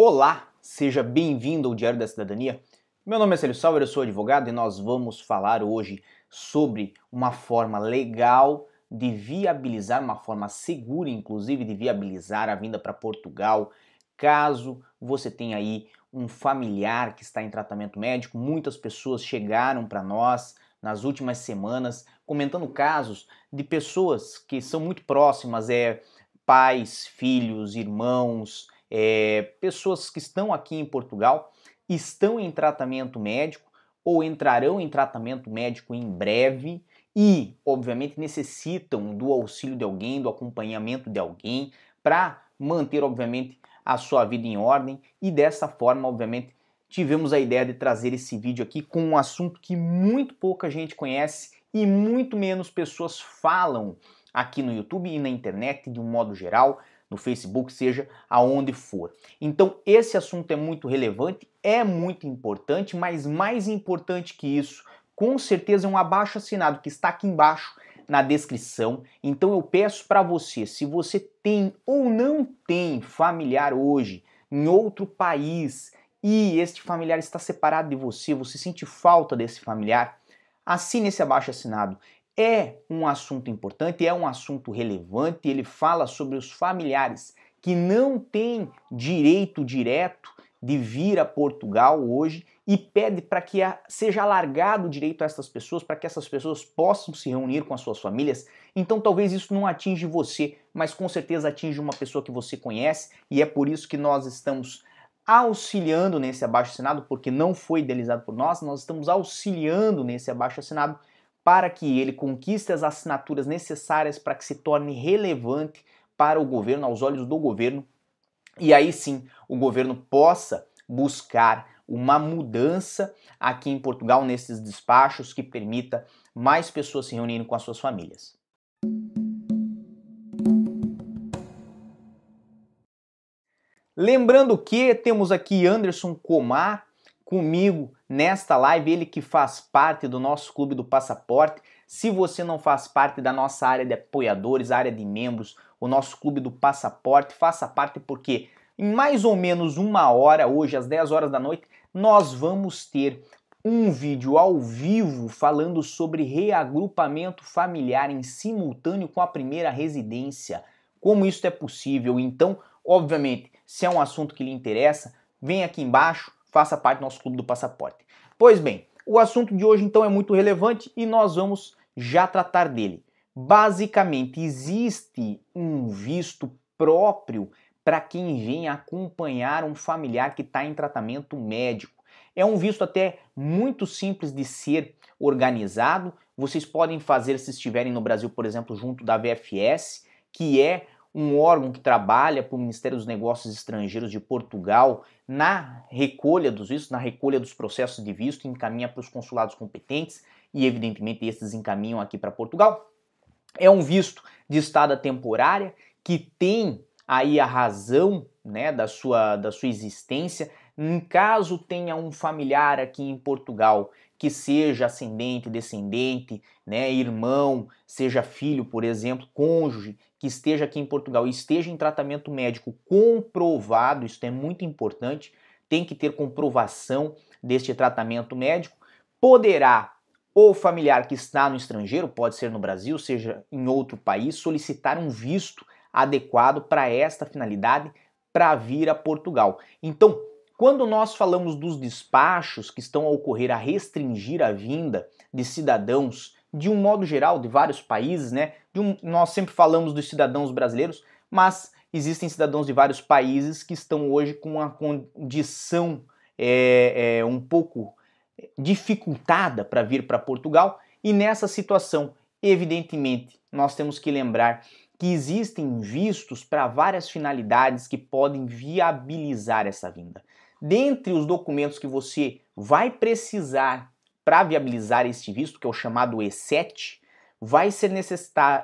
Olá, seja bem-vindo ao Diário da Cidadania. Meu nome é Célio Sauer, eu sou advogado e nós vamos falar hoje sobre uma forma legal de viabilizar, uma forma segura, inclusive, de viabilizar a vinda para Portugal, caso você tenha aí um familiar que está em tratamento médico. Muitas pessoas chegaram para nós nas últimas semanas comentando casos de pessoas que são muito próximas, é pais, filhos, irmãos, é, pessoas que estão aqui em Portugal, estão em tratamento médico ou entrarão em tratamento médico em breve e, obviamente, necessitam do auxílio de alguém, do acompanhamento de alguém para manter, obviamente, a sua vida em ordem. E dessa forma, obviamente, tivemos a ideia de trazer esse vídeo aqui com um assunto que muito pouca gente conhece e muito menos pessoas falam aqui no YouTube e na internet de um modo geral, no Facebook, seja aonde for. Então, esse assunto é muito relevante, é muito importante, mas mais importante que isso, com certeza é um abaixo assinado que está aqui embaixo na descrição. Então eu peço para você, se você tem ou não tem familiar hoje em outro país e este familiar está separado de você, você sente falta desse familiar, assine esse abaixo assinado é um assunto importante, é um assunto relevante, ele fala sobre os familiares que não têm direito direto de vir a Portugal hoje e pede para que seja alargado o direito a essas pessoas, para que essas pessoas possam se reunir com as suas famílias. Então talvez isso não atinge você, mas com certeza atinge uma pessoa que você conhece e é por isso que nós estamos auxiliando nesse abaixo assinado, porque não foi idealizado por nós, nós estamos auxiliando nesse abaixo assinado para que ele conquiste as assinaturas necessárias para que se torne relevante para o governo, aos olhos do governo, e aí sim o governo possa buscar uma mudança aqui em Portugal nesses despachos que permita mais pessoas se reunirem com as suas famílias. Lembrando que temos aqui Anderson Comar comigo nesta live, ele que faz parte do nosso clube do passaporte. Se você não faz parte da nossa área de apoiadores, área de membros, o nosso clube do passaporte, faça parte porque em mais ou menos uma hora, hoje às 10 horas da noite, nós vamos ter um vídeo ao vivo falando sobre reagrupamento familiar em simultâneo com a primeira residência. Como isso é possível? Então, obviamente, se é um assunto que lhe interessa, vem aqui embaixo, faça parte do nosso clube do passaporte. Pois bem, o assunto de hoje então é muito relevante e nós vamos já tratar dele. Basicamente, existe um visto próprio para quem vem acompanhar um familiar que está em tratamento médico. É um visto até muito simples de ser organizado. Vocês podem fazer se estiverem no Brasil, por exemplo, junto da VFS, que é um órgão que trabalha para o Ministério dos Negócios Estrangeiros de Portugal na recolha dos vistos, na recolha dos processos de visto, encaminha para os consulados competentes e, evidentemente, esses encaminham aqui para Portugal. É um visto de estada temporária que tem aí a razão né, da, sua, da sua existência. Em caso tenha um familiar aqui em Portugal que seja ascendente, descendente, né, irmão, seja filho, por exemplo, cônjuge, que esteja aqui em Portugal e esteja em tratamento médico comprovado, isso é muito importante, tem que ter comprovação deste tratamento médico, poderá o familiar que está no estrangeiro, pode ser no Brasil, seja em outro país, solicitar um visto adequado para esta finalidade para vir a Portugal. Então, quando nós falamos dos despachos que estão a ocorrer a restringir a vinda de cidadãos de um modo geral de vários países, né? Um, nós sempre falamos dos cidadãos brasileiros, mas existem cidadãos de vários países que estão hoje com uma condição é, é, um pouco dificultada para vir para Portugal e nessa situação, evidentemente, nós temos que lembrar que existem vistos para várias finalidades que podem viabilizar essa vinda. Dentre os documentos que você vai precisar para viabilizar este visto, que é o chamado E7, vai ser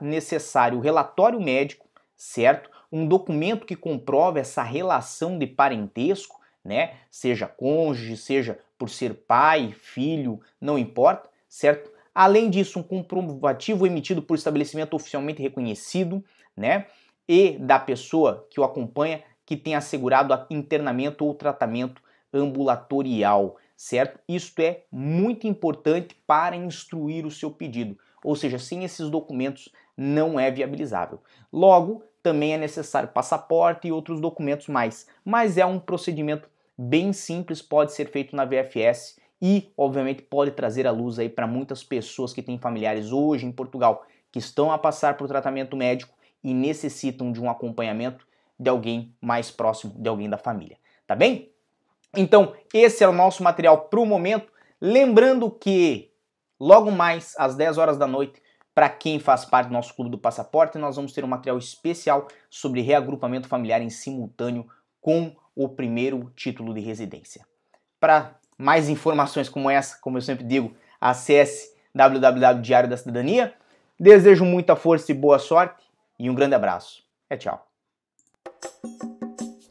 necessário o relatório médico, certo? Um documento que comprove essa relação de parentesco, né? Seja cônjuge, seja por ser pai, filho, não importa, certo? Além disso, um comprovativo emitido por estabelecimento oficialmente reconhecido, né? E da pessoa que o acompanha que tenha assegurado internamento ou tratamento ambulatorial, certo? Isto é muito importante para instruir o seu pedido, ou seja, sem esses documentos não é viabilizável. Logo, também é necessário passaporte e outros documentos mais, mas é um procedimento bem simples, pode ser feito na VFS e, obviamente, pode trazer a luz aí para muitas pessoas que têm familiares hoje em Portugal que estão a passar por tratamento médico e necessitam de um acompanhamento de alguém mais próximo, de alguém da família. Tá bem? Então, esse é o nosso material para o momento. Lembrando que logo mais às 10 horas da noite, para quem faz parte do nosso clube do passaporte, nós vamos ter um material especial sobre reagrupamento familiar em simultâneo com o primeiro título de residência. Para mais informações como essa, como eu sempre digo, acesse www.diário da cidadania. Desejo muita força e boa sorte e um grande abraço. É tchau.